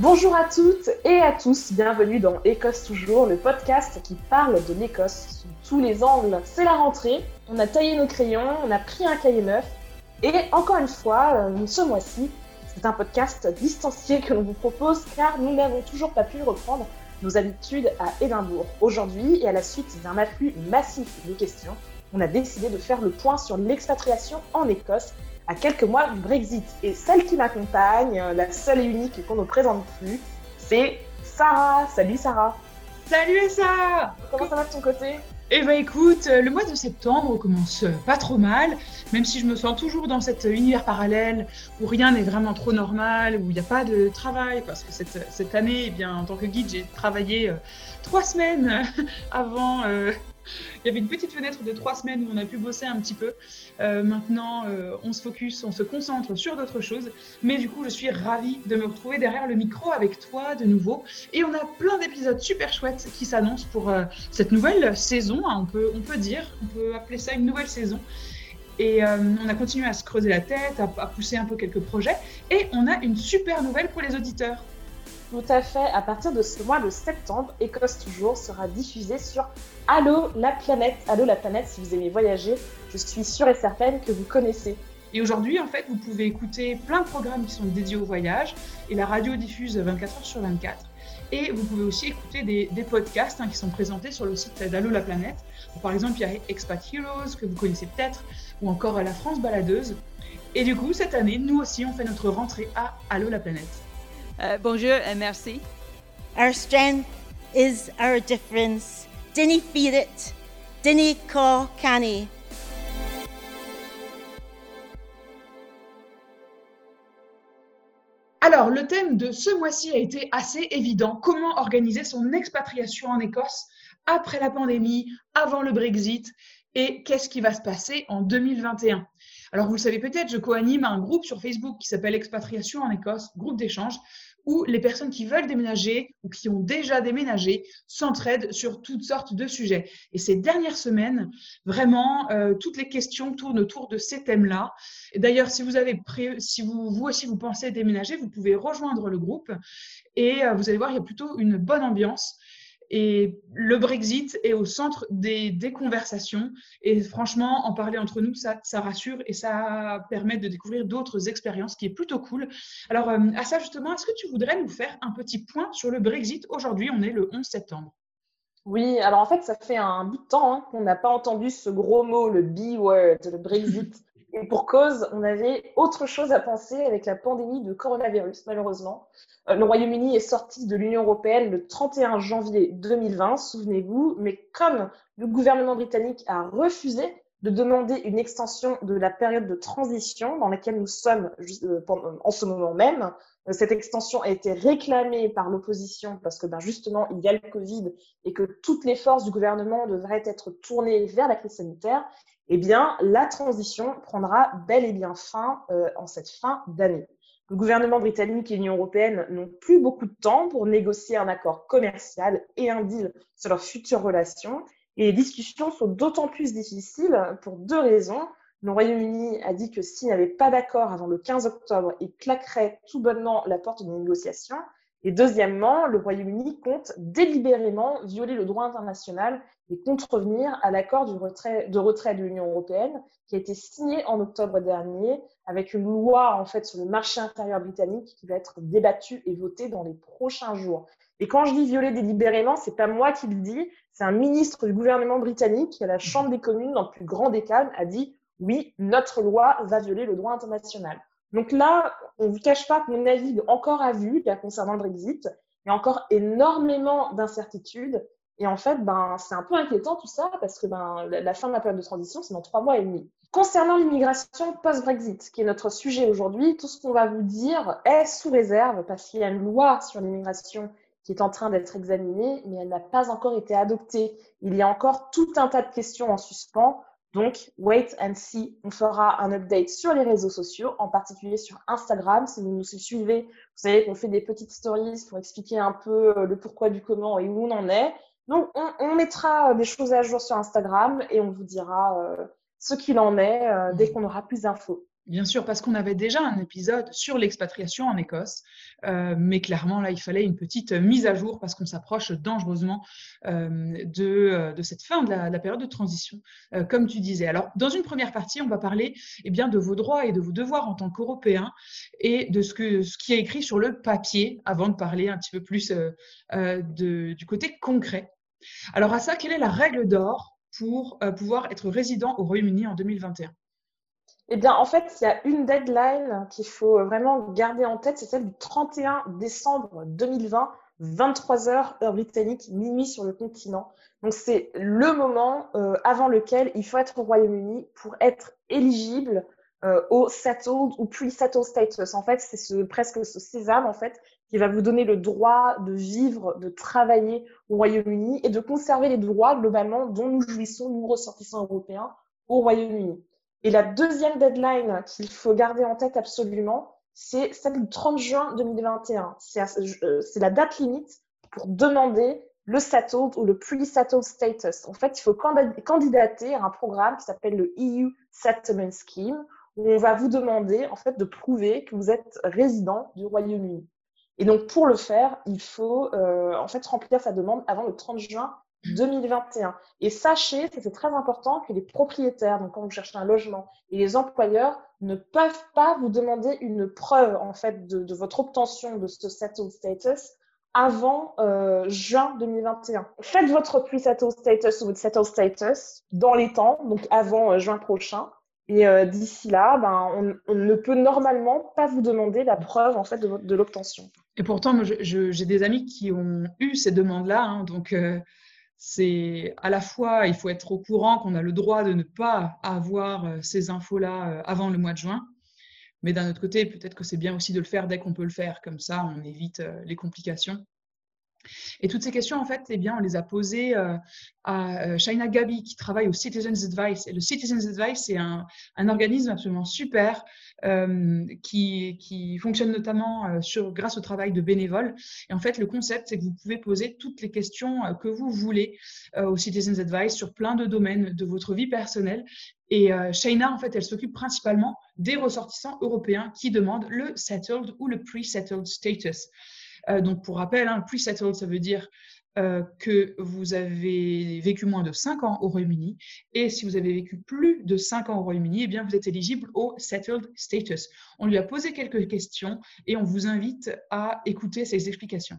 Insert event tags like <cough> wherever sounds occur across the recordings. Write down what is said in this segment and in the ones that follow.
Bonjour à toutes et à tous, bienvenue dans Écosse Toujours, le podcast qui parle de l'Écosse sous tous les angles. C'est la rentrée, on a taillé nos crayons, on a pris un cahier neuf et encore une fois, euh, ce mois-ci, c'est un podcast distancié que l'on vous propose car nous n'avons toujours pas pu reprendre nos habitudes à Édimbourg. Aujourd'hui et à la suite d'un afflux massif de questions, on a décidé de faire le point sur l'expatriation en Écosse à quelques mois du Brexit. Et celle qui m'accompagne, euh, la seule et unique qu'on ne présente plus, c'est Sarah. Salut Sarah. Salut Essa Comment ça va de ton côté? Eh ben écoute, euh, le mois de septembre commence euh, pas trop mal, même si je me sens toujours dans cet univers parallèle où rien n'est vraiment trop normal, où il n'y a pas de travail, parce que cette, cette année, eh bien, en tant que guide, j'ai travaillé trois semaines <laughs> avant il y avait une petite fenêtre de trois semaines où on a pu bosser un petit peu. Euh, maintenant, euh, on se focus, on se concentre sur d'autres choses. Mais du coup, je suis ravie de me retrouver derrière le micro avec toi de nouveau. Et on a plein d'épisodes super chouettes qui s'annoncent pour euh, cette nouvelle saison, hein, on, peut, on peut dire. On peut appeler ça une nouvelle saison. Et on a continué à se creuser la tête, à, pousser un peu quelques projets. Et on a une super nouvelle pour les auditeurs. Tout à fait. À partir de ce mois de septembre, Écosse Toujours sera diffusé sur Allô la planète. Allô la planète, si vous aimez voyager, je suis sûre et certaine que vous connaissez. Et aujourd'hui, en fait, vous pouvez écouter plein de programmes qui sont dédiés au voyage et la radio diffuse 24 heures sur 24. Et vous pouvez aussi écouter des, podcasts hein, qui sont présentés sur le site d'Allo la planète. par exemple, il y a Expat Heroes, que vous connaissez peut-être, ou encore La France baladeuse. Et du coup, cette année, nous aussi, on fait notre rentrée à Allo la planète. Euh, bonjour et merci. Our strength is our difference. Dinny feed it. Dinny call canny. Alors, le thème de ce mois-ci a été assez évident. Comment organiser son expatriation en Écosse après la pandémie, avant le Brexit et qu'est-ce qui va se passer en 2021 alors, vous le savez peut-être, je co-anime un groupe sur Facebook qui s'appelle Expatriation en Écosse, groupe d'échange, où les personnes qui veulent déménager ou qui ont déjà déménagé s'entraident sur toutes sortes de sujets. Et ces dernières semaines, vraiment, euh, toutes les questions tournent autour de ces thèmes-là. D'ailleurs, si vous avez si vous, vous aussi vous pensez déménager, vous pouvez rejoindre le groupe et euh, vous allez voir, il y a plutôt une bonne ambiance. Et le Brexit est au centre des, conversations. Et franchement, en parler entre nous, ça, rassure et ça permet de découvrir d'autres expériences, qui est plutôt cool. Alors, euh, à ça justement, est-ce que tu voudrais nous faire un petit point sur le Brexit Aujourd'hui, on est le 11 septembre. Oui, alors en fait, ça fait un bout de temps hein, qu'on n'a pas entendu ce gros mot, le B-word, le Brexit. Et pour cause, on avait autre chose à penser avec la pandémie de coronavirus, malheureusement. Euh, le Royaume-Uni est sorti de l'Union européenne le 31 janvier 2020, souvenez-vous, mais comme le gouvernement britannique a refusé de demander une extension de la période de transition dans laquelle nous sommes euh, en ce moment même, cette extension a été réclamée par l'opposition parce que ben, justement il y a le Covid et que toutes les forces du gouvernement devraient être tournées vers la crise sanitaire eh bien, la transition prendra bel et bien fin euh, en cette fin d'année. Le gouvernement britannique et l'Union européenne n'ont plus beaucoup de temps pour négocier un accord commercial et un deal sur leurs futures relations. Et les discussions sont d'autant plus difficiles pour deux raisons. Le Royaume-Uni a dit que s'il n'y avait pas d'accord avant le 15 octobre, il claquerait tout bonnement la porte des négociations. Et deuxièmement, le Royaume-Uni compte délibérément violer le droit international et contrevenir à l'accord de retrait de l'Union européenne qui a été signé en octobre dernier avec une loi en fait sur le marché intérieur britannique qui va être débattue et votée dans les prochains jours. Et quand je dis violer délibérément, c'est pas moi qui le dis, c'est un ministre du gouvernement britannique qui à la Chambre des communes dans le plus grand des calmes a dit oui, notre loi va violer le droit international. Donc là, on ne vous cache pas qu'on navigue encore à vue concernant le Brexit. Il y a encore énormément d'incertitudes. Et en fait, ben, c'est un peu inquiétant tout ça parce que ben, la fin de la période de transition, c'est dans trois mois et demi. Concernant l'immigration post-Brexit, qui est notre sujet aujourd'hui, tout ce qu'on va vous dire est sous réserve parce qu'il y a une loi sur l'immigration qui est en train d'être examinée, mais elle n'a pas encore été adoptée. Il y a encore tout un tas de questions en suspens. Donc, wait and see. On fera un update sur les réseaux sociaux, en particulier sur Instagram. Si vous nous suivez, vous savez qu'on fait des petites stories pour expliquer un peu euh, le pourquoi du comment et où on en est. Donc, on, mettra des choses à jour sur Instagram et on vous dira euh, ce qu'il en est euh, dès qu'on aura plus d'infos. Bien sûr, parce qu'on avait déjà un épisode sur l'expatriation en Écosse, euh, mais clairement, là, il fallait une petite mise à jour parce qu'on s'approche dangereusement euh, de, de, cette fin de la, période de transition, comme tu disais. Alors, dans une première partie, on va parler eh bien, de vos droits et de vos devoirs en tant qu'Européens et de ce, que, ce qui est écrit sur le papier avant de parler un petit peu plus de, du côté concret. Alors, à ça, quelle est la règle d'or pour pouvoir être résident au Royaume-Uni en 2021 eh bien, en fait, il y a une deadline qu'il faut vraiment garder en tête, c'est celle du 31 décembre 2020, 23 heures heure britannique, minuit sur le continent. Donc, c'est le moment euh, avant lequel il faut être au Royaume-Uni pour être éligible euh, au settled ou pre-settled status. En fait, c'est ce, presque ce sésame en fait qui va vous donner le droit de vivre, de travailler au Royaume-Uni et de conserver les droits globalement dont nous jouissons, nous ressortissants européens, au Royaume-Uni. Et la deuxième deadline qu'il faut garder en tête absolument, c'est celle du 30 juin 2021. Euh, c'est la date limite pour demander le settled ou le pre-settled status. En fait, il faut candidater à un programme qui s'appelle le EU Settlement Scheme, où on va vous demander en fait de prouver que vous êtes résident du Royaume-Uni. Et donc pour le faire, il faut euh, en fait remplir sa demande avant le 30 juin 2021. Et sachez, c'est très important, que les propriétaires, donc quand vous cherchez un logement, et les employeurs ne peuvent pas vous demander une preuve en fait de, votre obtention de ce settled status avant euh, juin 2021. Faites votre pre-settled status ou votre settled status dans les temps, donc avant euh, juin prochain. Et euh, d'ici là, ben, on, ne peut normalement pas vous demander la preuve en fait de, l'obtention. Et pourtant, j'ai des amis qui ont eu ces demandes-là, hein, donc c'est à la fois, il faut être au courant qu'on a le droit de ne pas avoir euh, ces infos-là euh, avant le mois de juin, mais d'un autre côté, peut-être que c'est bien aussi de le faire dès qu'on peut le faire, comme ça on évite euh, les complications. Et toutes ces questions, en fait, eh bien, on les a posées euh, à euh, Shaina Gabi, qui travaille au Citizens Advice. Et le Citizens Advice, c'est un, organisme absolument super euh, qui, fonctionne notamment grâce au travail de bénévoles. Et en fait, le concept, c'est que vous pouvez poser toutes les questions que vous voulez au Citizens Advice sur plein de domaines de votre vie personnelle. Et Shaina, en fait, elle s'occupe principalement des ressortissants européens qui demandent le settled ou le pre-settled status. Euh, donc, pour rappel, hein, pre-settled, ça veut dire euh, que vous avez vécu moins de 5 ans au Royaume-Uni. Et si vous avez vécu plus de 5 ans au Royaume-Uni, eh bien, vous êtes éligible au settled status. On lui a posé quelques questions et on vous invite à écouter ses explications.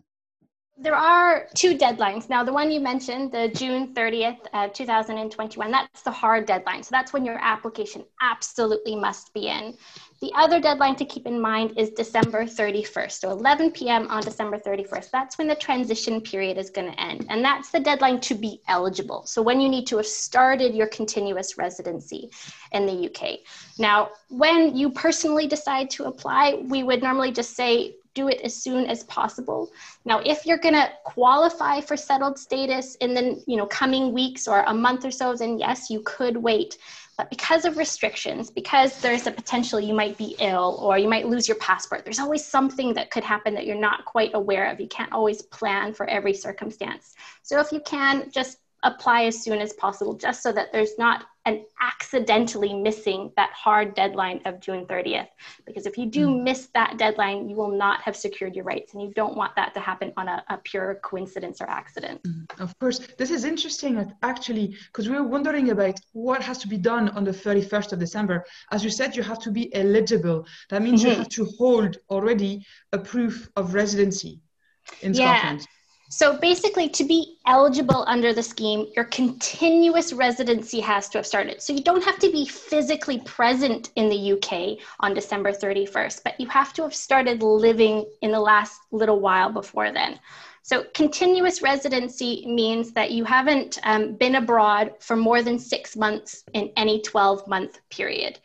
There are two deadlines. Now, the one you mentioned, the June 30th, uh, 2021, that's the hard deadline. So that's when your application absolutely must be in. The other deadline to keep in mind is December 31st. So 11 p.m. on December 31st. That's when the transition period is going to end. And that's the deadline to be eligible. So when you need to have started your continuous residency in the UK. Now, when you personally decide to apply, we would normally just say, do it as soon as possible. Now, if you're going to qualify for settled status in the you know coming weeks or a month or so, then yes, you could wait. But because of restrictions, because there's a potential you might be ill or you might lose your passport, there's always something that could happen that you're not quite aware of. You can't always plan for every circumstance. So if you can, just apply as soon as possible, just so that there's not an accidentally missing that hard deadline of June 30th. Because if you do mm. miss that deadline, you will not have secured your rights. And you don't want that to happen on a, a pure coincidence or accident. Mm. Of course. This is interesting, actually, because we were wondering about what has to be done on the 31st of December. As you said, you have to be eligible. That means mm-hmm. you have to hold already a proof of residency in yeah. Scotland. So basically, to be eligible under the scheme, your continuous residency has to have started. So you don't have to be physically present in the UK on December 31st, but you have to have started living in the last little while before then. So, continuous residency means that you haven't um, been abroad for more than six months in any 12 month period.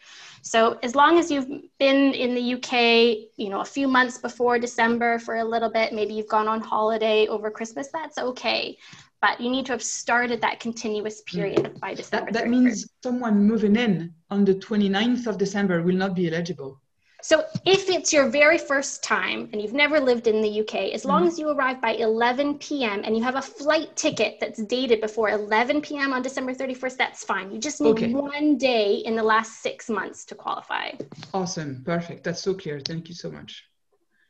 So as long as you've been in the UK, you know, a few months before December for a little bit, maybe you've gone on holiday over Christmas, that's okay. But you need to have started that continuous period mm. by December. That, that means someone moving in on the 29th of December will not be eligible. So if it's your very first time and you've never lived in the UK, as long mm-hmm. as you arrive by 11 p.m. and you have a flight ticket that's dated before 11 p.m. on December 31st, that's fine. You just need okay. one day in the last six months to qualify. Awesome. Perfect. That's so clear. Thank you so much.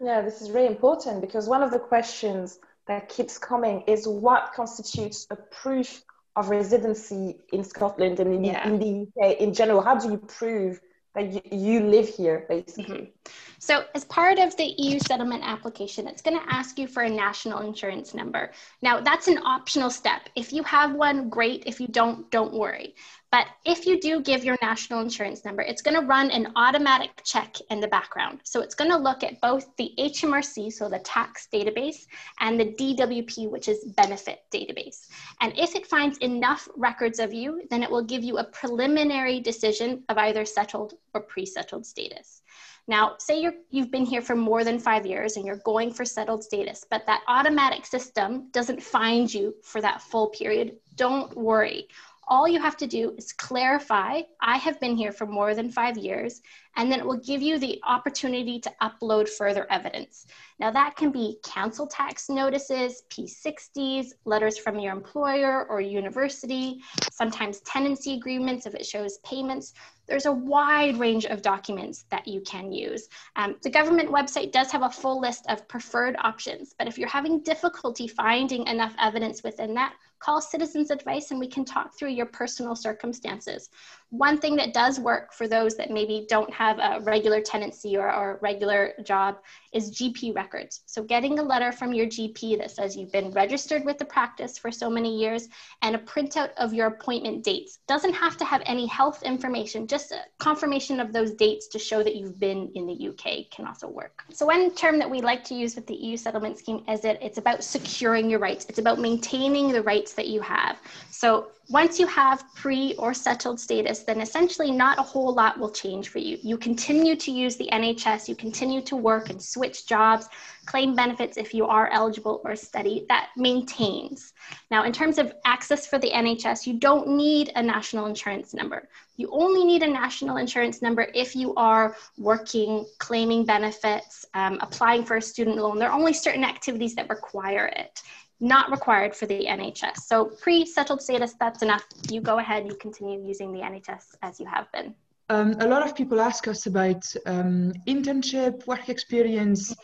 Yeah, this is really important because one of the questions that keeps coming is what constitutes a proof of residency in Scotland and in, yeah. in the UK in general? How do you prove that you, you live here, basically? Mm-hmm. So, as part of the EU settlement application, it's going to ask you for a national insurance number. Now, that's an optional step. If you have one, great. If you don't, don't worry. But if you do give your national insurance number, it's going to run an automatic check in the background. So it's going to look at both the HMRC, so the tax database, and the DWP, which is benefit database. And if it finds enough records of you, then it will give you a preliminary decision of either settled or pre settled status. Now, say you you've been here for more than five years and you're going for settled status, but that automatic system doesn't find you for that full period. Don't worry all you have to do is clarify, I have been here for more than five years, and then it will give you the opportunity to upload further evidence. Now, that can be council tax notices, P60s, letters from your employer or university, sometimes tenancy agreements if it shows payments. There's a wide range of documents that you can use. Um, the government website does have a full list of preferred options, but if you're having difficulty finding enough evidence within that, call Citizens Advice and we can talk through your personal circumstances. One thing that does work for those that maybe don't have a regular tenancy or, or regular job is GP records. So getting a letter from your GP that says you've been registered with the practice for so many years and a printout of your appointment dates. Doesn't have to have any health information, just a confirmation of those dates to show that you've been in the UK can also work. So one term that we like to use with the EU settlement scheme is that it's about securing your rights. It's about maintaining the that you have. So once you have pre or settled status, then essentially not a whole lot will change for you. You continue to use the NHS, you continue to work and switch jobs, claim benefits if you are eligible or study. That maintains. Now, in terms of access for the NHS, you don't need a national insurance number. You only need a national insurance number if you are working, claiming benefits, um, applying for a student loan. There are only certain activities that require it not required for the NHS. So pre-settled status, that's enough. You go ahead, you continue using the NHS as you have been. Um, a lot of people ask us about um, internship, work experience,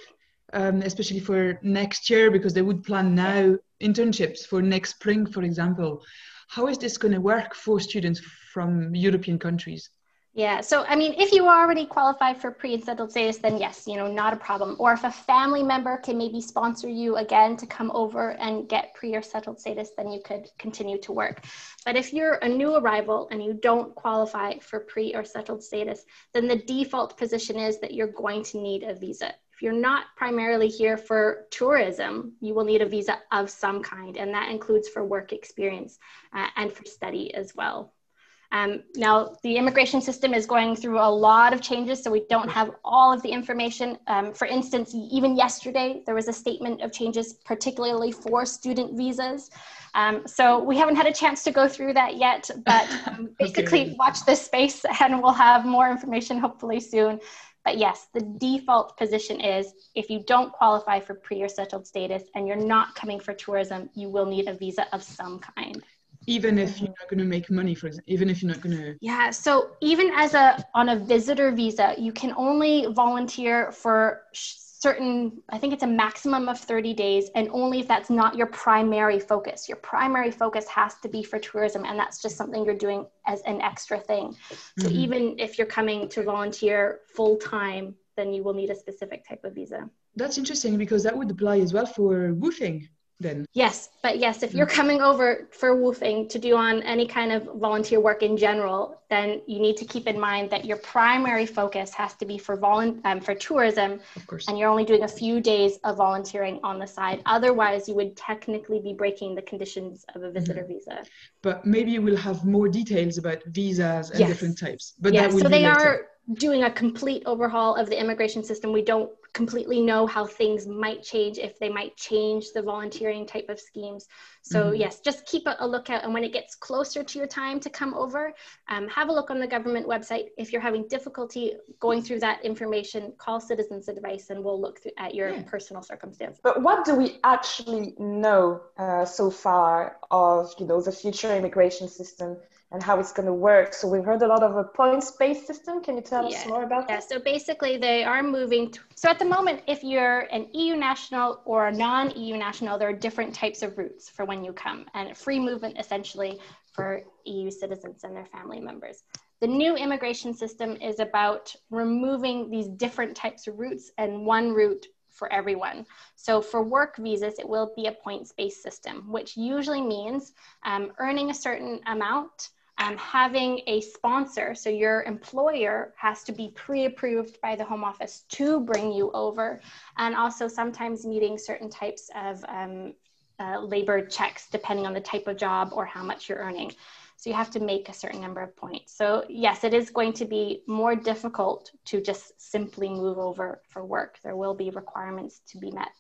um, especially for next year, because they would plan now internships for next spring, for example. How is this going to work for students from European countries? Yeah. So, I mean, if you already qualify for pre and settled status, then yes, you know, not a problem. Or if a family member can maybe sponsor you again to come over and get pre or settled status, then you could continue to work. But if you're a new arrival and you don't qualify for pre or settled status, then the default position is that you're going to need a visa. If you're not primarily here for tourism, you will need a visa of some kind, and that includes for work experience uh, and for study as well. Um, now, the immigration system is going through a lot of changes, so we don't have all of the information. Um, for instance, even yesterday, there was a statement of changes, particularly for student visas. Um, so we haven't had a chance to go through that yet, <laughs> but um, basically, okay. watch this space <laughs> and we'll have more information hopefully soon. But yes, the default position is if you don't qualify for pre or settled status and you're not coming for tourism, you will need a visa of some kind even if you're not going to make money for example even if you're not going to yeah so even as a on a visitor visa you can only volunteer for certain i think it's a maximum of 30 days and only if that's not your primary focus. Your primary focus has to be for tourism and that's just something you're doing as an extra thing. So mm-hmm. even if you're coming to volunteer full time then you will need a specific type of visa. That's interesting because that would apply as well for WWOOFing then yes but yes if you're mm. coming over for WWOOFing to do on any kind of volunteer work in general then you need to keep in mind that your primary focus has to be for volun- um, for tourism of course. and you're only doing a few days of volunteering on the side otherwise you would technically be breaking the conditions of a visitor mm-hmm. visa but maybe we'll have more details about visas and yes. different types but yeah, so they later. are doing a complete overhaul of the immigration system. We don't completely know how things might change if they might change the volunteering type of schemes. So mm-hmm. yes, just keep a, a, lookout. And when it gets closer to your time to come over, um, have a look on the government website. If you're having difficulty going through that information, call Citizens Advice and we'll look through, at your yeah. personal circumstance. But what do we actually know uh, so far of you know the future immigration system? And how it's going to work. So we've heard a lot of a points-based system. Can you tell yeah. us more about yeah. that? Yeah, so basically, they are moving. To, so at the moment, if you're an EU national or a non-EU national, there are different types of routes for when you come, and free movement essentially for EU citizens and their family members. The new immigration system is about removing these different types of routes and one route for everyone. So for work visas, it will be a points-based system, which usually means um, earning a certain amount um, having a sponsor, so your employer has to be pre approved by the Home Office to bring you over, and also sometimes meeting certain types of um, uh, labor checks depending on the type of job or how much you're earning. So you have to make a certain number of points. So, yes, it is going to be more difficult to just simply move over for work. There will be requirements to be met.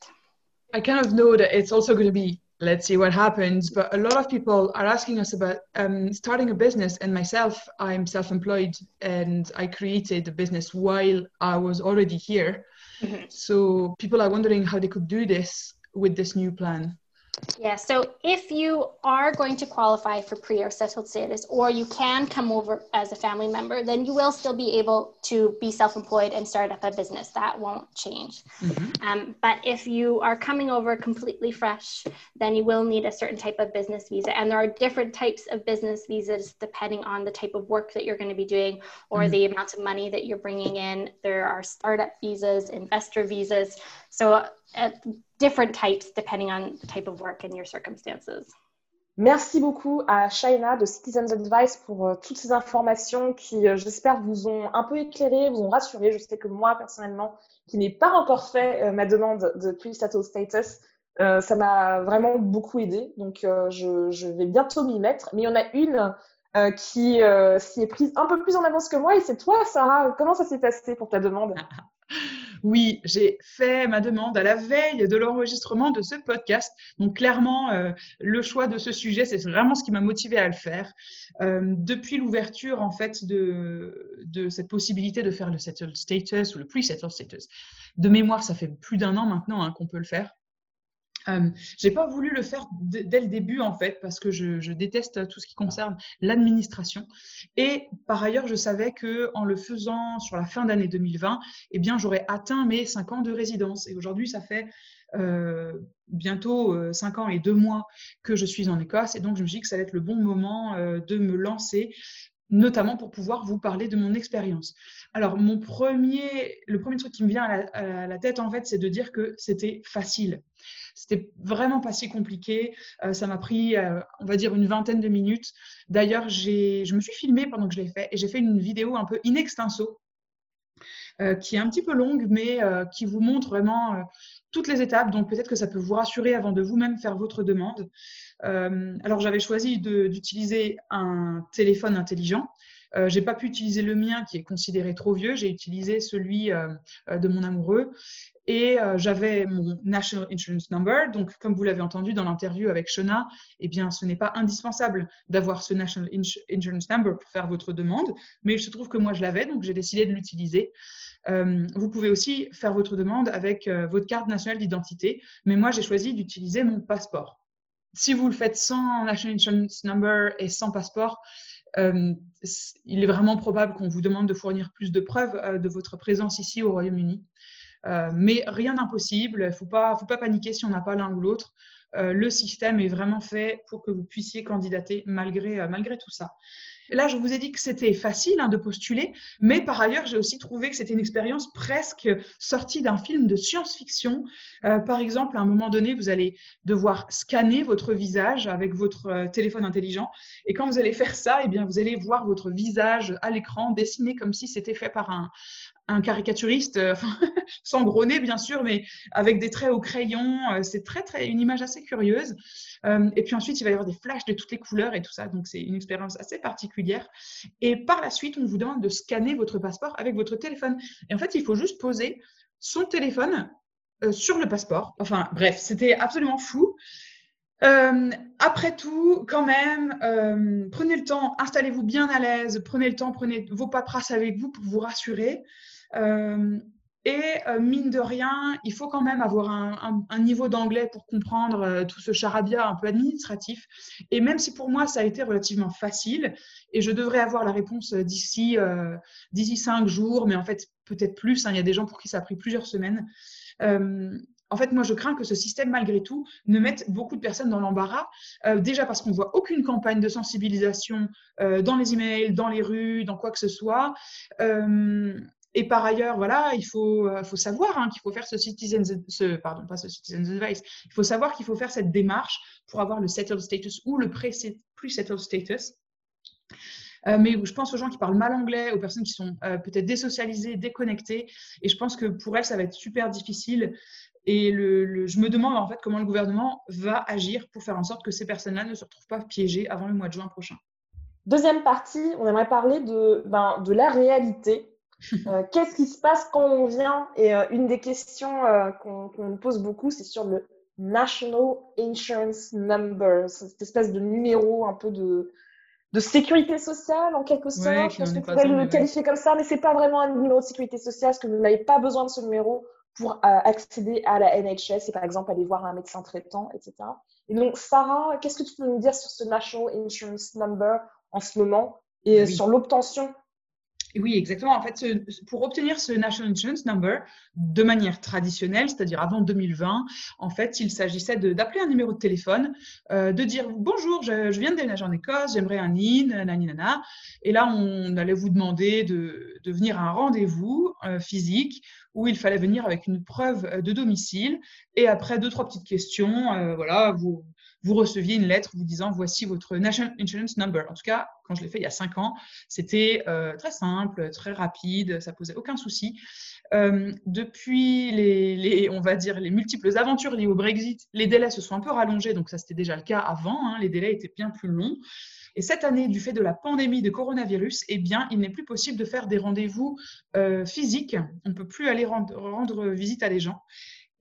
I kind of know that it's also going to be let's see what happens. But a lot of people are asking us about um, starting a business. And myself, I'm self employed and I created a business while I was already here. Mm-hmm. So people are wondering how they could do this with this new plan. Yeah, so if you are going to qualify for pre or settled status, or you can come over as a family member, then you will still be able to be self employed and start up a business. That won't change. Mm-hmm. Um, but if you are coming over completely fresh, then you will need a certain type of business visa. And there are different types of business visas depending on the type of work that you're going to be doing or mm-hmm. the amount of money that you're bringing in. There are startup visas, investor visas. So, uh, different types depending on the type of work and your circumstances. Merci beaucoup à Shaina de Citizens Advice pour euh, toutes ces informations qui, euh, j'espère, vous ont un peu éclairé, vous ont rassuré. Je sais que moi, personnellement, qui n'ai pas encore fait euh, ma demande de pre-settled status, ça m'a vraiment beaucoup aidé. Donc, je, je, vais bientôt m'y mettre. Mais il y en a une qui s'y est prise un peu plus en avance que moi et c'est toi, Sarah. Comment ça s'est passé pour ta demande? <laughs> Oui, j'ai fait ma demande à la veille de l'enregistrement de ce podcast. Donc clairement, euh, le choix de ce sujet, c'est vraiment ce qui m'a motivé à le faire. Euh, depuis l'ouverture en fait de, de cette possibilité de faire le settled status ou le pre-settled status, de mémoire, ça fait plus d'un an maintenant hein, qu'on peut le faire. Euh, j'ai pas voulu le faire dès le début en fait parce que je, déteste tout ce qui concerne l'administration. Et par ailleurs je savais que en le faisant sur la fin d'année 2020 eh bien j'aurais atteint mes 5 ans de résidence. Et aujourd'hui ça fait euh, bientôt 5 euh, ans et 2 mois que je suis en Écosse. Et donc je me dis que ça va être le bon moment de me lancer notamment pour pouvoir vous parler de mon expérience. Alors, mon premier, le premier truc qui me vient à la tête, en fait, c'est de dire que c'était facile. C'était vraiment pas si compliqué. Euh, ça m'a pris, euh, on va dire, une vingtaine de minutes. D'ailleurs, je me suis filmée pendant que je l'ai fait et j'ai fait une vidéo un peu in extenso euh, qui est un petit peu longue, mais qui vous montre vraiment toutes les étapes. Donc peut-être que ça peut vous rassurer avant de vous-même faire votre demande. alors j'avais choisi d'utiliser un téléphone intelligent. Euh, j'ai pas pu utiliser le mien qui est considéré trop vieux. J'ai utilisé celui de mon amoureux et euh, j'avais mon National Insurance Number. Donc, comme vous l'avez entendu dans l'interview avec Shona, eh bien, ce n'est pas indispensable d'avoir ce National Insurance Number pour faire votre demande, mais il se trouve que moi, je l'avais, donc j'ai décidé de l'utiliser. Euh, vous pouvez aussi faire votre demande avec euh, votre carte nationale d'identité, mais moi, j'ai choisi d'utiliser mon passeport. Si vous le faites sans National Insurance Number et sans passeport, il est vraiment probable qu'on vous demande de fournir plus de preuves de votre présence ici au Royaume-Uni. Euh, mais rien d'impossible, il ne faut pas, paniquer si on n'a pas l'un ou l'autre. Euh, le système est vraiment fait pour que vous puissiez candidater malgré, euh, malgré tout ça. Là, je vous ai dit que c'était facile hein, de postuler, mais par ailleurs, j'ai aussi trouvé que c'était une expérience presque sortie d'un film de science-fiction. par exemple, à un moment donné, vous allez devoir scanner votre visage avec votre téléphone intelligent, et quand vous allez faire ça, eh bien, vous allez voir votre visage à l'écran dessiné comme si c'était fait par un, un caricaturiste, euh, <laughs> sans gros nez bien sûr, mais avec des traits au crayon. Euh, c'est très, très, une image assez curieuse. Euh, et puis ensuite, il va y avoir des flashs de toutes les couleurs et tout ça. Donc, c'est une expérience assez particulière. Et par la suite, on vous demande de scanner votre passeport avec votre téléphone. Et en fait, il faut juste poser son téléphone sur le passeport. Enfin bref, c'était absolument fou. Euh, après tout, quand même, euh, prenez le temps, installez-vous bien à l'aise, prenez le temps, prenez vos paperasses avec vous pour vous rassurer. Euh, et mine de rien, il faut quand même avoir un, niveau d'anglais pour comprendre tout ce charabia un peu administratif. Et même si pour moi, ça a été relativement facile, et je devrais avoir la réponse d'ici d'ici cinq jours, mais en fait, peut-être plus. Hein, il y a des gens pour qui ça a pris plusieurs semaines en fait, moi, je crains que ce système, malgré tout, ne mette beaucoup de personnes dans l'embarras. Euh, déjà parce qu'on ne voit aucune campagne de sensibilisation euh, dans les emails, dans les rues, dans quoi que ce soit. Euh, et par ailleurs, voilà, il faut, savoir hein, qu'il faut faire ce citizen's, ce, pardon, pas ce citizen's advice. Il faut savoir qu'il faut faire cette démarche pour avoir le settled status ou le pre-settled status. mais je pense aux gens qui parlent mal anglais, aux personnes qui sont peut-être désocialisées, déconnectées. Et je pense que pour elles, ça va être super difficile et le, je me demande en fait comment le gouvernement va agir pour faire en sorte que ces personnes-là ne se retrouvent pas piégées avant le mois de juin prochain. Deuxième partie, on aimerait parler de, ben, de la réalité. <laughs> Euh, qu'est-ce qui se passe quand on vient? Et euh, une des questions euh, qu'on qu pose beaucoup, c'est sur le National Insurance Number, cette espèce de numéro un peu de, de sécurité sociale en quelque sorte. je pense que pourrais le qualifier comme ça, mais c'est pas vraiment un numéro de sécurité sociale parce que vous n'avez pas besoin de ce numéro pour euh, accéder à la NHS et par exemple aller voir un médecin traitant, etc. Et donc, Sarah, qu'est-ce que tu peux nous dire sur ce National Insurance Number en ce moment et sur l'obtention oui, exactement. En fait, pour obtenir ce National Insurance Number de manière traditionnelle, c'est-à-dire avant 2020, en fait, il s'agissait d'appeler un numéro de téléphone, euh, de dire bonjour, je, viens de déménager en Écosse, j'aimerais un IN, nana. Et là, on allait vous demander de, de venir à un rendez-vous euh, physique où il fallait venir avec une preuve euh, de domicile. Et après deux, trois petites questions, euh, voilà, vous, vous receviez une lettre vous disant voici votre National Insurance Number. En tout cas, quand je l'ai fait il y a cinq ans, c'était euh, très simple, très rapide, ça posait aucun souci. depuis les, on va dire, les multiples aventures liées au Brexit, les délais se sont un peu rallongés, donc ça c'était déjà le cas avant, hein, les délais étaient bien plus longs. Et cette année, du fait de la pandémie de coronavirus, eh bien, il n'est plus possible de faire des rendez-vous euh, physiques. On ne peut plus aller rendre, visite à des gens.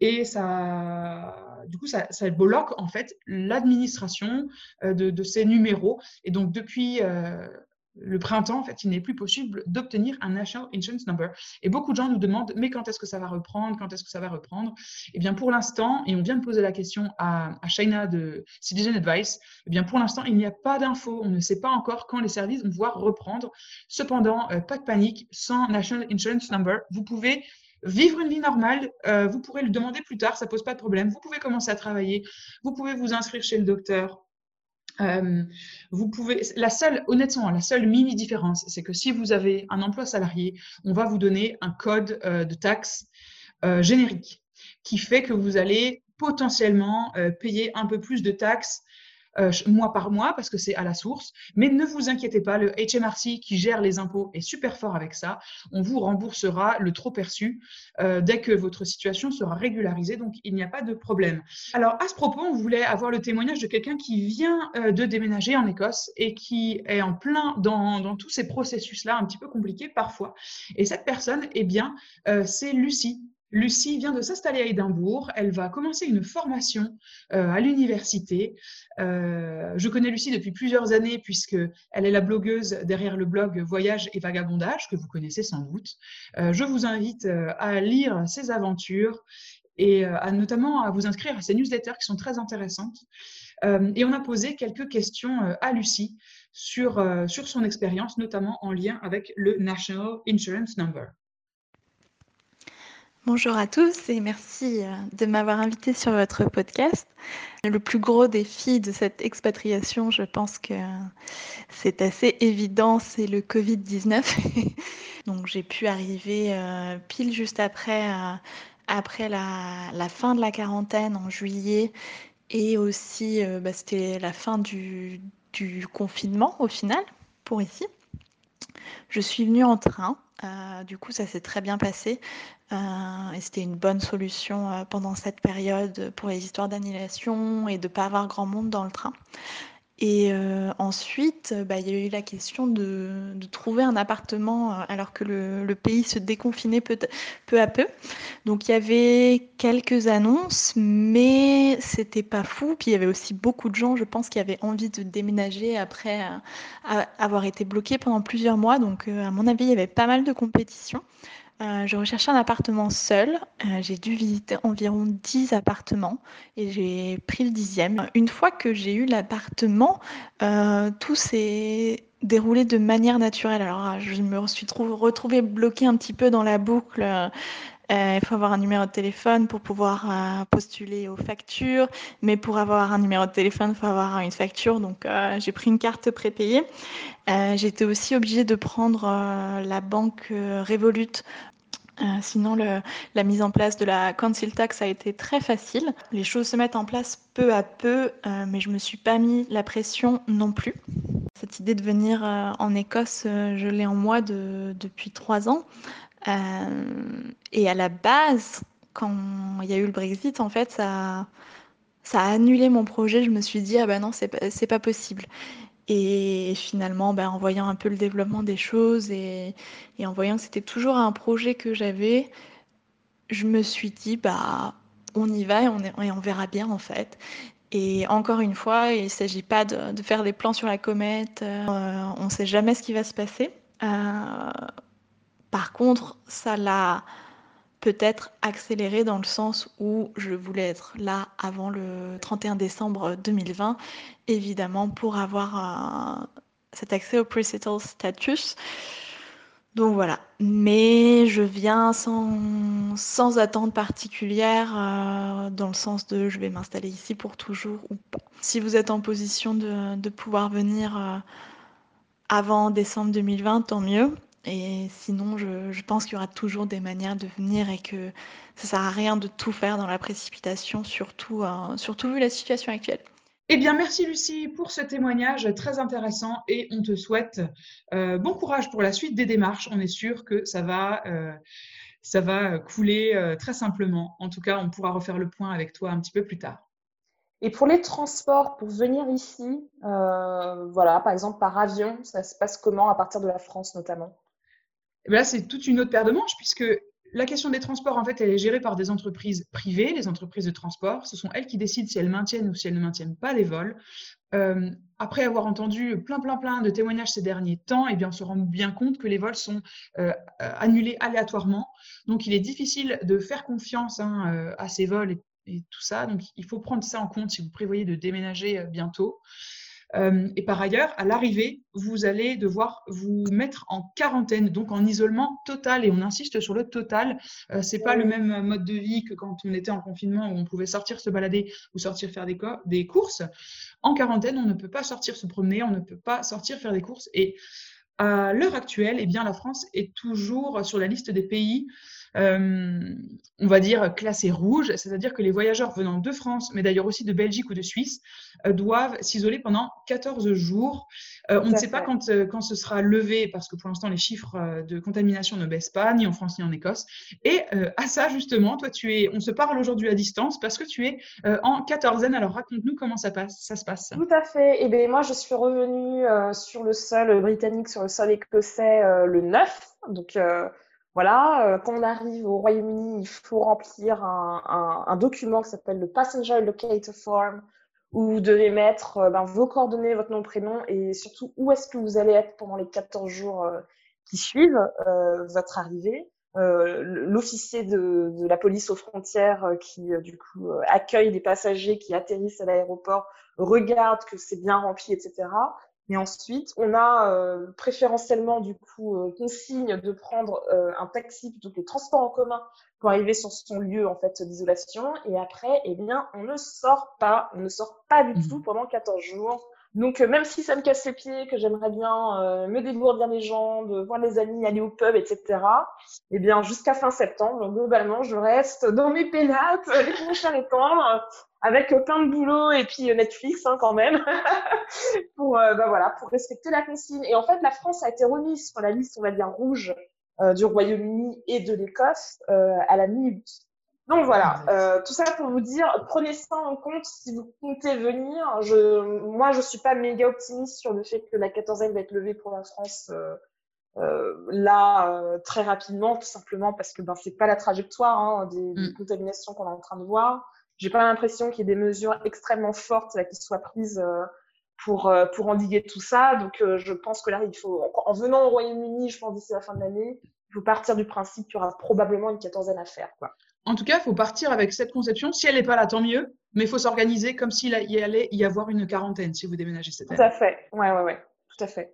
Et ça, du coup, ça, bloque en fait l'administration euh, de, ces numéros. Et donc, depuis euh, le printemps, en fait, il n'est plus possible d'obtenir un National Insurance Number. Et beaucoup de gens nous demandent, mais quand est-ce que ça va reprendre? Quand est-ce que ça va reprendre? Eh bien, pour l'instant, et on vient de poser la question à, à Shaina de Citizen Advice, eh bien, pour l'instant, il n'y a pas d'infos. On ne sait pas encore quand les services vont pouvoir reprendre. Cependant, euh, pas de panique, sans National Insurance Number, vous pouvez vivre une vie normale. Euh, vous pourrez le demander plus tard, ça pose pas de problème. Vous pouvez commencer à travailler. Vous pouvez vous inscrire chez le docteur. Euh, vous pouvez, la seule, honnêtement, la seule mini différence, c'est que si vous avez un emploi salarié, on va vous donner un code euh, de taxe générique qui fait que vous allez potentiellement payer un peu plus de taxes euh, mois par mois parce que c'est à la source. Mais ne vous inquiétez pas, le HMRC qui gère les impôts est super fort avec ça. On vous remboursera le trop perçu euh, dès que votre situation sera régularisée. Donc, il n'y a pas de problème. Alors, à ce propos, on voulait avoir le témoignage de quelqu'un qui vient euh, de déménager en Écosse et qui est en plein dans, dans tous ces processus-là, un petit peu compliqués parfois. Et cette personne, eh bien, c'est Lucie. Lucie vient de s'installer à Édimbourg. Elle va commencer une formation euh, à l'université. Euh, je connais Lucie depuis plusieurs années puisque elle est la blogueuse derrière le blog Voyage et Vagabondage que vous connaissez sans doute. Euh, je vous invite à lire ses aventures et à, notamment à vous inscrire à ses newsletters qui sont très intéressantes. et on a posé quelques questions à Lucie sur, sur son expérience, notamment en lien avec le National Insurance Number. Bonjour à tous et merci euh, de m'avoir invité sur votre podcast. Le plus gros défi de cette expatriation, je pense que c'est assez évident, c'est le Covid-19. <laughs> Donc j'ai pu arriver euh, pile juste après, euh, la, fin de la quarantaine en juillet et aussi bah, c'était la fin du confinement au final pour ici. Je suis venue en train. du coup, ça s'est très bien passé. Euh, et c'était une bonne solution euh, pendant cette période pour les histoires d'annulation et de ne pas avoir grand monde dans le train. Et euh, ensuite, bah, il y a eu la question de, trouver un appartement alors que le, pays se déconfinait peu, à peu. Donc il y avait quelques annonces, mais c'était pas fou. Puis il y avait aussi beaucoup de gens, je pense, qui avaient envie de déménager après avoir été bloqués pendant plusieurs mois. Donc à mon avis, il y avait pas mal de compétition. Euh, je recherchais un appartement seul. Euh, j'ai dû visiter environ 10 appartements et j'ai pris le dixième. Une fois que j'ai eu l'appartement, euh, tout s'est déroulé de manière naturelle. Alors, je me suis retrouvée bloquée un petit peu dans la boucle. Il faut avoir un numéro de téléphone pour pouvoir postuler aux factures, mais pour avoir un numéro de téléphone, il faut avoir une facture. Donc, j'ai pris une carte prépayée. J'étais aussi obligée de prendre la banque Revolut euh, sinon, la mise en place de la council tax a été très facile. Les choses se mettent en place peu à peu, euh, mais je ne me suis pas mis la pression non plus. Cette idée de venir euh, en Écosse, je l'ai en moi depuis trois ans. Et à la base, quand il y a eu le Brexit, en fait, ça, a annulé mon projet. Je me suis dit, ah ben non, c'est pas, possible. Et finalement, ben, en voyant un peu le développement des choses et, en voyant que c'était toujours un projet que j'avais, je me suis dit, bah, on y va et on, et on verra bien en fait. Et encore une fois, il ne s'agit pas de, faire des plans sur la comète, euh, on ne sait jamais ce qui va se passer. Euh, contre, ça l'a peut-être accéléré dans le sens où je voulais être là avant le 31 décembre 2020, évidemment pour avoir cet accès au pre-settle status. Donc voilà, mais je viens sans, attente particulière euh, dans le sens de je vais m'installer ici pour toujours ou pas. Si vous êtes en position de, de pouvoir venir euh, avant décembre 2020, tant mieux. Et sinon, je, pense qu'il y aura toujours des manières de venir et que ça sert à rien de tout faire dans la précipitation, surtout, euh, surtout vu la situation actuelle. Eh bien, merci Lucie pour ce témoignage très intéressant et on te souhaite euh, bon courage pour la suite des démarches. On est sûr que ça va, euh, ça va couler très simplement. En tout cas, on pourra refaire le point avec toi un petit peu plus tard. Et pour les transports, pour venir ici, voilà, par exemple par avion, ça se passe comment à partir de la France notamment? Là, c'est toute une autre paire de manches, puisque la question des transports, en fait, elle est gérée par des entreprises privées, les entreprises de transport. Ce sont elles qui décident si elles maintiennent ou si elles ne maintiennent pas les vols. Euh, après avoir entendu plein, plein, plein de témoignages ces derniers temps, eh bien, on se rend bien compte que les vols sont euh, annulés aléatoirement. Donc, il est difficile de faire confiance hein, euh, à ces vols et, et, tout ça. Donc, il faut prendre ça en compte si vous prévoyez de déménager bientôt. Euh, et par ailleurs, à l'arrivée, vous allez devoir vous mettre en quarantaine, donc en isolement total. Et on insiste sur le total. Euh, c'est pas le même mode de vie que quand on était en confinement où on pouvait sortir se balader ou sortir faire des, des courses. En quarantaine, on ne peut pas sortir se promener, on ne peut pas sortir faire des courses. Et à l'heure actuelle, eh bien, la France est toujours sur la liste des pays euh, on va dire, classés rouges, c'est-à-dire que les voyageurs venant de France, mais d'ailleurs aussi de Belgique ou de Suisse, euh, doivent s'isoler pendant 14 jours. Euh, on ne sait pas quand, quand ce sera levé, parce que pour l'instant, les chiffres de contamination ne baissent pas, ni en France ni en Écosse. Et à ça, justement, toi, tu es, on se parle aujourd'hui à distance parce que tu es en quatorzaine. Alors, raconte-nous comment ça, passe, ça se passe. Tout à fait. Et eh bien, moi, je suis revenue sur le sol britannique, sur le sol écossais le 9. Donc, voilà, euh, quand on arrive au Royaume-Uni, il faut remplir un, document qui s'appelle le Passenger Locator Form, où vous devez mettre euh, ben, vos coordonnées, votre nom, prénom, et surtout où est-ce que vous allez être pendant les 14 jours euh, qui suivent votre arrivée. L'officier de, de, la police aux frontières qui, du coup, accueille les passagers qui atterrissent à l'aéroport, regarde que c'est bien rempli, etc. Et ensuite, on a euh, préférentiellement du coup euh, consigne de prendre euh, un taxi plutôt que les transports en commun pour arriver sur son lieu en fait d'isolation. Et après, eh bien, on ne sort pas, on ne sort pas du tout mmh. pendant 14 jours. Donc même si ça me casse les pieds, que j'aimerais bien me dégourdir les jambes, voir les amis, aller au pub, etc. Eh bien, jusqu'à fin septembre, globalement, je reste dans mes pénates, les prochains étangs, avec plein de boulot et puis euh, Netflix hein, quand même <laughs> pour euh, bah, voilà pour respecter la consigne et en fait la France a été remise sur la liste on va dire rouge euh, du Royaume-Uni et de l'Écosse à la mi-août Donc voilà, euh, tout ça pour vous dire, prenez ça en compte si vous comptez venir. Je, moi, je suis pas méga optimiste sur le fait que la quatorzaine va être levée pour la France euh, euh, là très rapidement, tout simplement parce que ben c'est pas la trajectoire hein, des, des, Mm. contaminations qu'on est en train de voir. J'ai pas l'impression qu'il y ait des mesures extrêmement fortes là, qui soient prises pour pour endiguer tout ça. Donc je pense que là, il faut en, en venant au Royaume-Uni, je pense d'ici la fin de l'année, il faut partir du principe qu'il y aura probablement une quatorzaine à faire, quoi. En tout cas, il faut partir avec cette conception. Si elle n'est pas là, tant mieux. Mais il faut s'organiser comme s'il y allait y avoir une quarantaine si vous déménagez cette Tout année. à fait. Ouais, ouais, ouais. Tout à fait.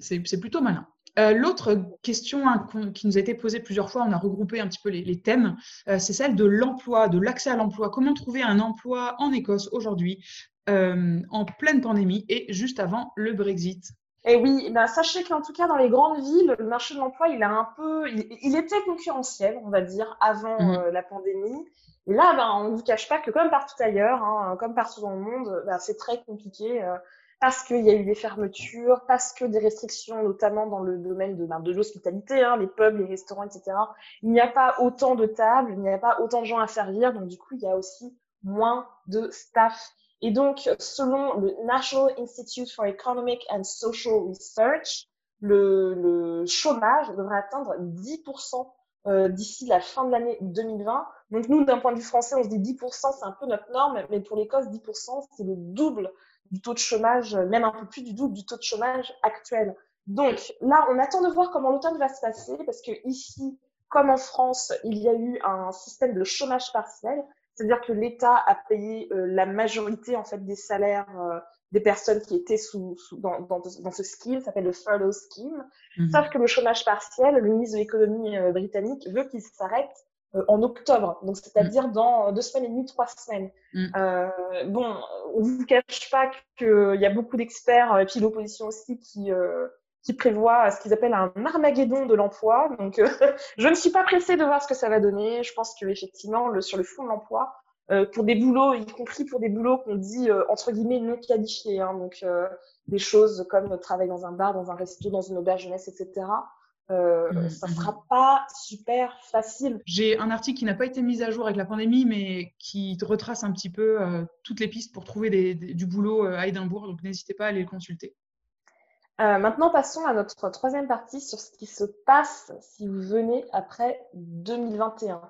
C'est- C'est plutôt malin. Euh, L'autre question hein, qui nous a été posée plusieurs fois, on a regroupé un petit peu les, les thèmes, euh, c'est celle de l'emploi, de l'accès à l'emploi. Comment trouver un emploi en Écosse aujourd'hui, euh, en pleine pandémie et juste avant le Brexit? Et oui, ben, sachez qu'en tout cas, dans les grandes villes, le marché de l'emploi, il a un peu, il, il était concurrentiel, on va dire, avant Mhm. euh, la pandémie. Et là, ben, on ne vous cache pas que comme partout ailleurs, hein, comme partout dans le monde, ben, c'est très compliqué euh, parce qu'il y a eu des fermetures, parce que des restrictions, notamment dans le domaine de, ben, de l'hospitalité, hein, les pubs, les restaurants, etc. Il n'y a pas autant de tables, il n'y a pas autant de gens à servir, donc du coup, il y a aussi moins de staff. Et donc, selon le National Institute for Economic and Social Research, le, chômage devrait atteindre 10% euh, d'ici la fin de l'année 2020. Donc nous, d'un point de vue français, on se dit 10%, c'est un peu notre norme, mais pour l'Écosse, 10%, c'est le double du taux de chômage, même un peu plus du double du taux de chômage actuel. Donc là, on attend de voir comment l'automne va se passer, parce que ici, comme en France, il y a eu un système de chômage partiel, c'est-à-dire que l'État a payé euh, la majorité en fait des salaires euh, des personnes qui étaient sous, sous dans, dans, dans, ce scheme, ça s'appelle le furlough scheme. Mhm. Sauf que le chômage partiel, le ministre de l'économie euh, britannique veut qu'il s'arrête euh, en octobre, donc c'est-à-dire dans deux semaines et demie, trois semaines. Mhm. Euh, bon, on vous cache pas qu'il y a beaucoup d'experts et puis l'opposition aussi qui euh, qui prévoit ce qu'ils appellent un armageddon de l'emploi. Donc, euh, <laughs> je ne suis pas pressée de voir ce que ça va donner. Je pense que effectivement, le, sur le fond de l'emploi, euh, pour des boulots, y compris pour des boulots qu'on dit euh, entre guillemets non qualifiés, hein, donc des choses comme travailler dans un bar, dans un resto, dans une auberge jeunesse, etc. Mhm, ça mhm. sera pas super facile. J'ai un article qui n'a pas été mis à jour avec la pandémie, mais qui retrace un petit peu toutes les pistes pour trouver des, des- du boulot à Édimbourg, donc n'hésitez pas à aller le consulter. Euh, maintenant, passons à notre troisième partie sur ce qui se passe si vous venez après 2021.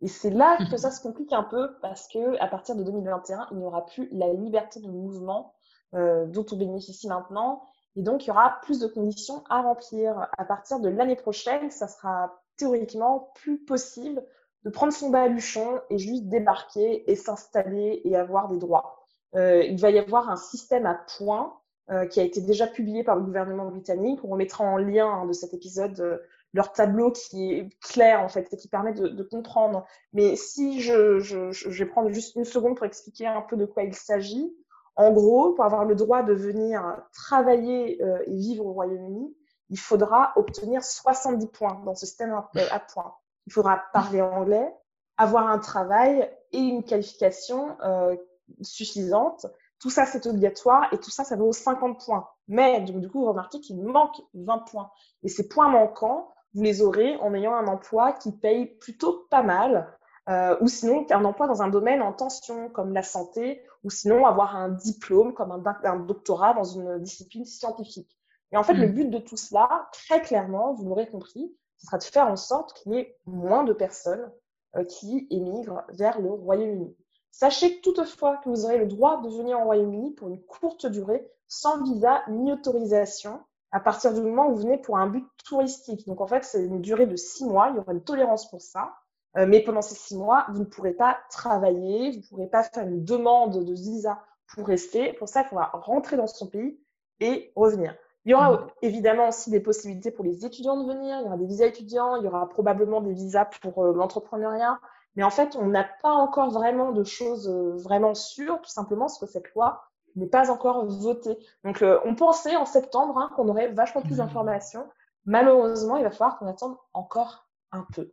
Et c'est là que ça se complique un peu parce que à partir de 2021, il n'y aura plus la liberté de mouvement euh, dont on bénéficie maintenant. Et donc, il y aura plus de conditions à remplir. À partir de l'année prochaine, ça sera théoriquement plus possible de prendre son baluchon et juste débarquer et s'installer et avoir des droits. Euh, il va y avoir un système à points euh, qui a été déjà publié par le gouvernement britannique. On mettra en lien hein, de cet épisode euh, leur tableau qui est clair en fait et qui permet de, de comprendre. Mais si je, je, je vais prendre juste une seconde pour expliquer un peu de quoi il s'agit. En gros, pour avoir le droit de venir travailler euh, et vivre au Royaume-Uni, il faudra obtenir 70 points dans ce système à, à points. Il faudra parler anglais, avoir un travail et une qualification euh, suffisante. Tout ça, c'est obligatoire et tout ça, ça vaut 50 points. Mais donc, du coup, vous remarquez qu'il manque 20 points. Et ces points manquants, vous les aurez en ayant un emploi qui paye plutôt pas mal, euh, ou sinon un emploi dans un domaine en tension comme la santé, ou sinon avoir un diplôme comme un, un doctorat dans une discipline scientifique. Et en fait, le but de tout cela, très clairement, vous l'aurez compris, ce sera de faire en sorte qu'il y ait moins de personnes euh, qui émigrent vers le Royaume-Uni. Sachez toutefois que vous aurez le droit de venir au Royaume-Uni pour une courte durée, sans visa ni autorisation, à partir du moment où vous venez pour un but touristique. Donc en fait, c'est une durée de six mois, il y aura une tolérance pour ça. Euh, mais pendant ces six mois, vous ne pourrez pas travailler, vous ne pourrez pas faire une demande de visa pour rester. Pour ça, il faudra rentrer dans son pays et revenir. Il y aura Mhm. évidemment aussi des possibilités pour les étudiants de venir. Il y aura des visas étudiants, il y aura probablement des visas pour euh, l'entrepreneuriat. Mais en fait, on n'a pas encore vraiment de choses euh, vraiment sûres, tout simplement parce que cette loi n'est pas encore votée. Donc, euh, on pensait en septembre hein, qu'on aurait vachement plus Mhm. d'informations. Malheureusement, il va falloir qu'on attende encore un peu.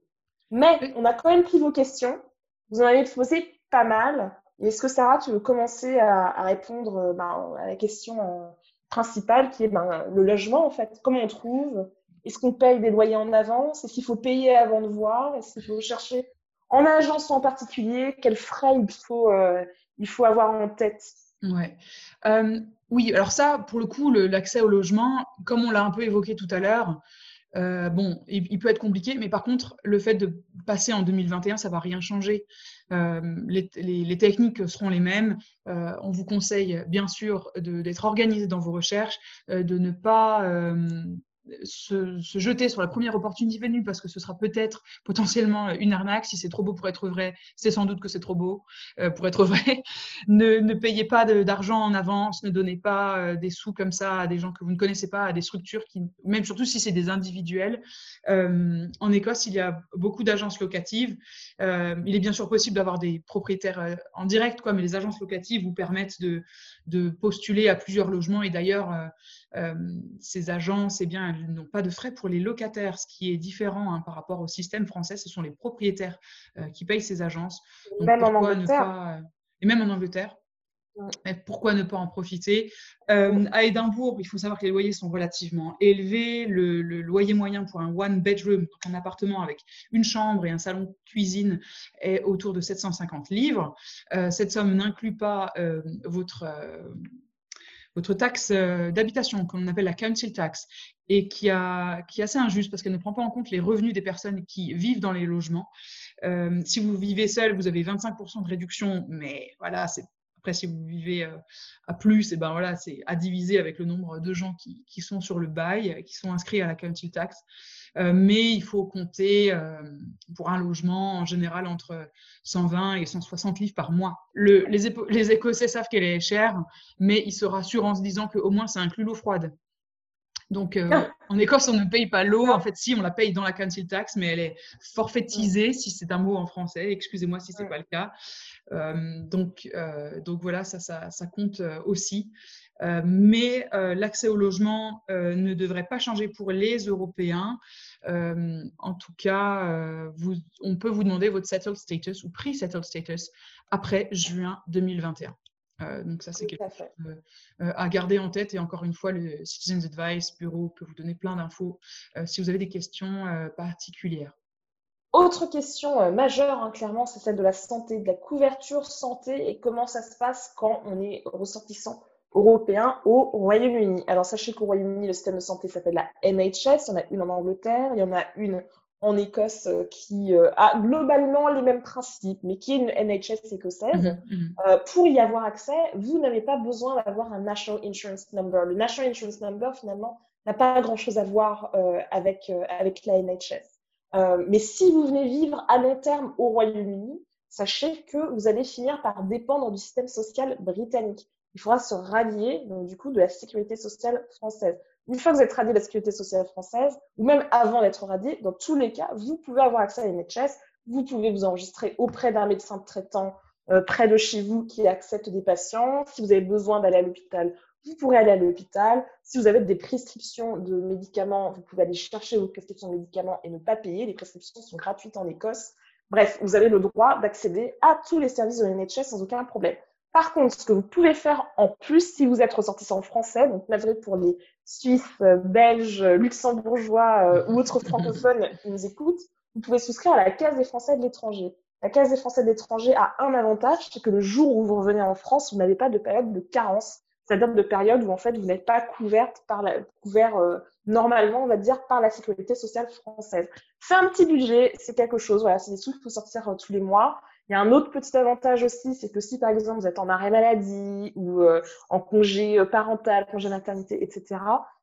Mais on a quand même pris vos questions. Vous en avez posé pas mal. Est-ce que Sarah, tu veux commencer à, à répondre euh, ben, à la question euh, principale qui est ben, le logement en fait? Comment on trouve? Est-ce qu'on paye des loyers en avance? Est-ce qu'il faut payer avant de voir? Est-ce qu'il faut chercher en agence en particulier, quels frais il faut, il faut avoir en tête Ouais. oui, alors ça, pour le coup, l'accès au logement, comme on l'a un peu évoqué tout à l'heure, euh, bon, il, peut être compliqué, mais par contre, le fait de passer en 2021, ça va rien changer. Euh, les, techniques seront les mêmes. Euh, on vous conseille, bien sûr, d'être organisé dans vos recherches, de ne pas se, jeter sur la première opportunité venue parce que ce sera peut-être potentiellement une arnaque. Si c'est trop beau pour être vrai, c'est sans doute que c'est trop beau euh, pour être <laughs> vrai. ne, ne, payez pas d'argent en avance, ne donnez pas euh, des sous comme ça à des gens que vous ne connaissez pas, à des structures qui, même surtout si c'est des individuels. Euh, en Écosse, il y a beaucoup d'agences locatives. il est bien sûr possible d'avoir des propriétaires en direct, quoi, mais les agences locatives vous permettent de, de postuler à plusieurs logements et d'ailleurs, ces agences, eh bien, n'ont pas de frais pour les locataires, ce qui est différent hein, par rapport au système français. Ce sont les propriétaires euh, qui payent ces agences. même en Angleterre. Euh, et même en Angleterre. pourquoi ne pas en profiter? Euh, À Édimbourg, il faut savoir que les loyers sont relativement élevés. Le, loyer moyen pour un one bedroom, un appartement avec une chambre et un salon cuisine, est autour de 750 livres. cette somme n'inclut pas votre votre taxe euh, d'habitation, qu'on appelle la council tax, et qui, est assez injuste parce qu'elle ne prend pas en compte les revenus des personnes qui vivent dans les logements. Euh, si vous vivez seul, vous avez 25% de réduction, mais voilà, après, si vous vivez euh, à plus, et ben voilà, c'est à diviser avec le nombre de gens qui, qui, sont sur le bail, qui sont inscrits à la council tax. Euh, mais il faut compter euh, pour un logement en général entre 120 et 160 livres par mois. Le, les, les, Écossais savent qu'elle est chère, mais ils se rassurent en se disant qu'au moins ça inclut l'eau froide. Donc, euh, ah. en Écosse, on ne paye pas l'eau. En fait, si, on la paye dans la council tax, mais elle est forfaitisée, si c'est un mot en français. Excusez-moi si ce n'est pas le cas. donc, donc, voilà, ça, ça, ça compte aussi. Euh, mais euh, l'accès au logement euh, ne devrait pas changer pour les Européens. en tout cas, vous, on peut vous demander votre settled status ou pre-settled status après juin 2021. donc ça, c'est quelque chose à garder en tête. Et encore une fois, le Citizens Advice Bureau peut vous donner plein d'infos si vous avez des questions particulières. Autre question majeure, hein, clairement, c'est celle de la santé, de la couverture santé et comment ça se passe quand on est ressortissant européen au Royaume-Uni. Alors sachez qu'au Royaume-Uni, le système de santé s'appelle la NHS. Il y en a une en Angleterre, il y en a une en Écosse euh, qui euh, a globalement les mêmes principes, mais qui est une NHS écossaise. Mhm, mhm. Euh, pour y avoir accès, vous n'avez pas besoin d'avoir un National Insurance Number. Le National Insurance Number, finalement, n'a pas grand-chose à voir avec, avec la NHS. mais si vous venez vivre à long terme au Royaume-Uni, sachez que vous allez finir par dépendre du système social britannique il faudra se rallier donc, du coup de la sécurité sociale française. Une fois que vous êtes radié de la sécurité sociale française, ou même avant d'être radié, dans tous les cas, vous pouvez avoir accès à une vous pouvez vous enregistrer auprès d'un médecin traitant euh, près de chez vous qui accepte des patients. Si vous avez besoin d'aller à l'hôpital, vous pourrez aller à l'hôpital. Si vous avez des prescriptions de médicaments, vous pouvez aller chercher vos prescriptions de médicaments et ne pas payer. Les prescriptions sont gratuites en Écosse. Bref, vous avez le droit d'accéder à tous les services de la sans aucun problème. Par contre, ce que vous pouvez faire en plus si vous êtes ressortissant français, donc malgré pour les Suisses, euh, Belges, Luxembourgeois euh, ou autres <laughs> francophones qui nous écoutent, vous pouvez souscrire à la Caisse des Français de l'étranger. La Caisse des Français de l'étranger a un avantage, c'est que le jour où vous revenez en France, vous n'avez pas de période de carence, c'est-à-dire de période où en fait vous n'êtes pas couverte par la, couvert euh, normalement, on va dire, par la sécurité sociale française. C'est un petit budget, c'est quelque chose, voilà, c'est des sous qu'il faut sortir tous les mois. Il y a un autre petit avantage aussi, c'est que si par exemple vous êtes en arrêt maladie ou euh, en congé euh, parental, congé maternité, etc.,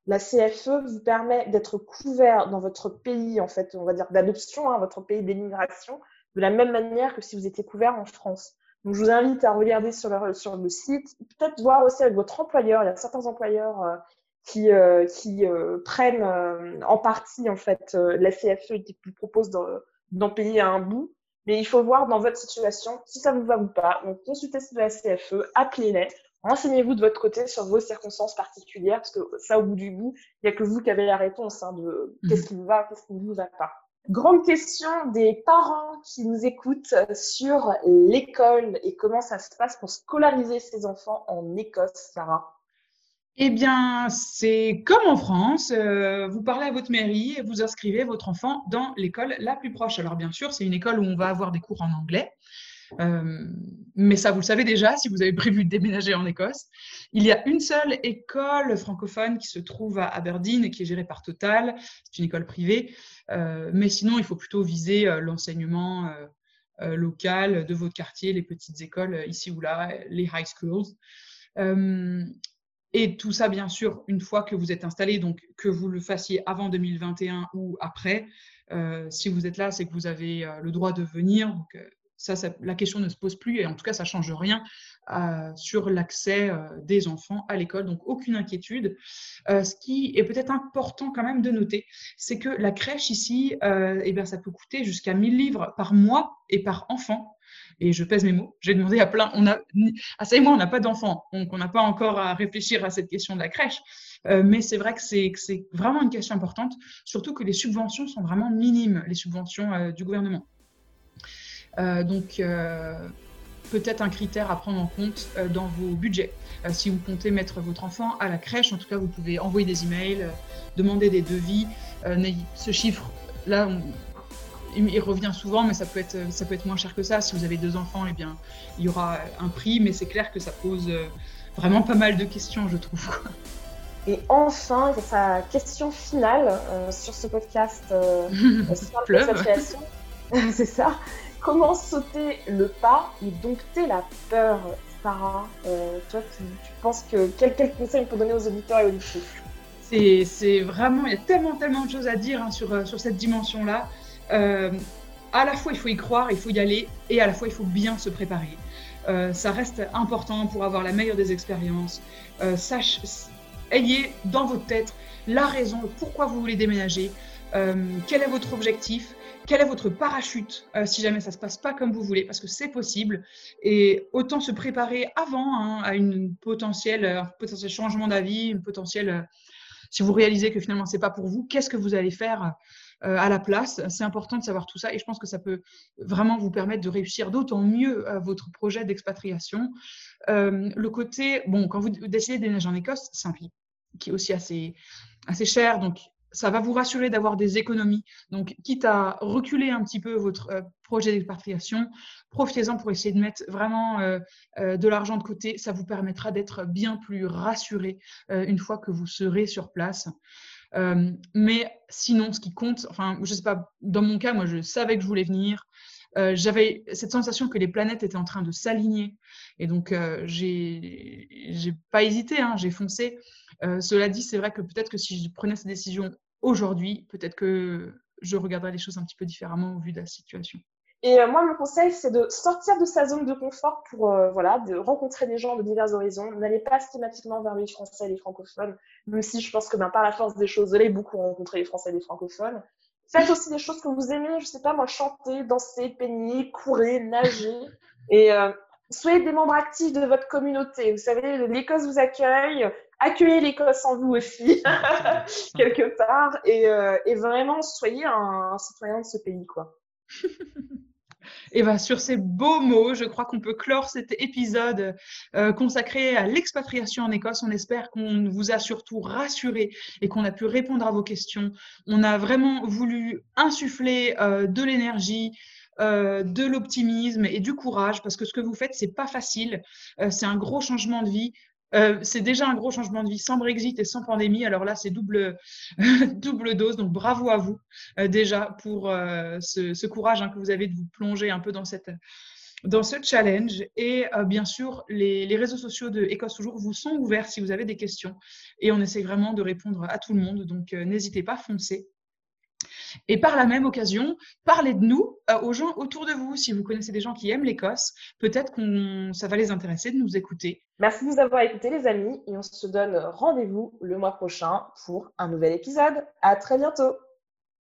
la CFE vous permet d'être couvert dans votre pays, en fait, on va dire d'adoption, hein, votre pays d'émigration, de la même manière que si vous étiez couvert en France. Donc je vous invite à regarder sur le, site, peut-être voir aussi avec votre employeur. Il y a certains employeurs euh, qui, qui prennent en partie en fait la CFE et qui vous proposent d'en payer à un bout. Mais il faut voir dans votre situation si ça vous va ou pas. Donc, consultez la CFE, appelez-les, renseignez-vous de votre côté sur vos circonstances particulières, parce que ça, au bout du bout, il n'y a que vous qui avez la réponse hein, de mhm. qu'est-ce qui vous va, qu'est-ce qui ne vous va pas. Grande question des parents qui nous écoutent sur l'école et comment ça se passe pour scolariser ses enfants en Écosse, Sarah. Eh bien, c'est comme en France, euh, vous parlez à votre mairie et vous inscrivez votre enfant dans l'école la plus proche. Alors bien sûr, c'est une école où on va avoir des cours en anglais, euh, mais ça, vous le savez déjà si vous avez prévu de déménager en Écosse. Il y a une seule école francophone qui se trouve à Aberdeen et qui est gérée par Total. C'est une école privée, euh, mais sinon, il faut plutôt viser l'enseignement local de votre quartier, les petites écoles ici ou là, les high schools. Et tout ça, bien sûr, une fois que vous êtes installé, donc que vous le fassiez avant 2021 ou après, euh, si vous êtes là, c'est que vous avez euh, le droit de venir. Euh, la question ne se pose plus et en tout cas, ça ne change rien sur l'accès des enfants à l'école. Donc, aucune inquiétude. ce qui est peut-être important quand même de noter, c'est que la crèche ici, eh bien, ça peut coûter jusqu'à 1000 livres par mois et par enfant. Et je pèse mes mots. J'ai demandé à plein. On a, et moi, on n'a pas d'enfants, donc on n'a pas encore à réfléchir à cette question de la crèche. Euh, mais c'est vrai que c'est vraiment une question importante, surtout que les subventions sont vraiment minimes, les subventions euh, du gouvernement. Euh, donc, peut-être un critère à prendre en compte dans vos budgets. si vous comptez mettre votre enfant à la crèche, en tout cas, vous pouvez envoyer des emails, demander des devis. ce chiffre, là, on, il revient souvent, mais ça peut, être, ça peut être moins cher que ça. Si vous avez deux enfants, eh bien, il y aura un prix, mais c'est clair que ça pose euh, vraiment pas mal de questions, je trouve. <laughs> Et enfin, sa question finale euh, sur ce podcast euh, <laughs> <laughs> c'est ça. Comment sauter le pas et dompter la peur, Sarah Toi, tu, penses que quel, quel conseil on peut donner aux auditeurs et auditrices c'est vraiment, il y a tellement, tellement de choses à dire hein, sur, sur cette dimension-là. Euh, à la fois il faut y croire, il faut y aller, et à la fois il faut bien se préparer. Euh, ça reste important pour avoir la meilleure des expériences. Euh, sache, ayez dans votre tête la raison, pourquoi vous voulez déménager, quel est votre objectif, quel est votre parachute si jamais ça se passe pas comme vous voulez, parce que c'est possible. Et autant se préparer avant hein, à une potentielle, un potentiel changement d'avis, une potentielle, si vous réalisez que finalement c'est pas pour vous, qu'est-ce que vous allez faire euh, à la place? C'est important de savoir tout ça et je pense que ça peut vraiment vous permettre de réussir d'autant mieux euh, votre projet d'expatriation. Euh, le côté, bon, quand vous décidez de en Écosse, c'est un prix qui est aussi assez, assez cher, donc ça va vous rassurer d'avoir des économies. Donc, quitte à reculer un petit peu votre projet d'expatriation, profitez-en pour essayer de mettre vraiment de l'argent de côté. Ça vous permettra d'être bien plus rassuré une fois que vous serez sur place. Euh, mais sinon, ce qui compte, enfin, je sais pas, dans mon cas, moi, je savais que je voulais venir. Euh, j'avais cette sensation que les planètes étaient en train de s'aligner. Et donc, euh, j'ai pas hésité, hein, j'ai foncé. Euh, cela dit, c'est vrai que peut-être que si je prenais cette décision aujourd'hui, peut-être que je regarderais les choses un petit peu différemment au vu de la situation. Et euh, moi, mon conseil, c'est de sortir de sa zone de confort pour voilà, de rencontrer des gens de divers horizons. N'allez pas systématiquement vers les Français et les francophones, même si je pense que ben, par la force des choses, vous allez beaucoup rencontrer les Français et les francophones. Faites aussi des choses que vous aimez, je sais pas moi, chanter, danser, peigner, courir, nager. Et euh, soyez des membres actifs de votre communauté. Vous savez, l'Écosse vous accueille, accueillez l'Écosse en vous aussi, <laughs> quelque part. Et, et, vraiment, soyez un, un citoyen de ce pays, quoi. <laughs> Et bien, sur ces beaux mots, je crois qu'on peut clore cet épisode euh, consacré à l'expatriation en Écosse. On espère qu'on vous a surtout rassuré et qu'on a pu répondre à vos questions. On a vraiment voulu insuffler euh, de l'énergie, euh, de l'optimisme et du courage parce que ce que vous faites, c'est pas facile. c'est un gros changement de vie. Euh, c'est déjà un gros changement de vie sans Brexit et sans pandémie. Alors là, c'est double, <laughs> dose. Donc bravo à vous euh, déjà pour euh, ce, courage hein, que vous avez de vous plonger un peu dans ce challenge. Et bien sûr, les, les, réseaux sociaux de Écosse Toujours vous sont ouverts si vous avez des questions. Et on essaie vraiment de répondre à tout le monde. Donc n'hésitez pas, foncez. Et par la même occasion, parlez de nous euh, aux gens autour de vous. Si vous connaissez des gens qui aiment l'Écosse, peut-être que ça va les intéresser de nous écouter. Merci de nous avoir écoutés, les amis, et on se donne rendez-vous le mois prochain pour un nouvel épisode. À très bientôt.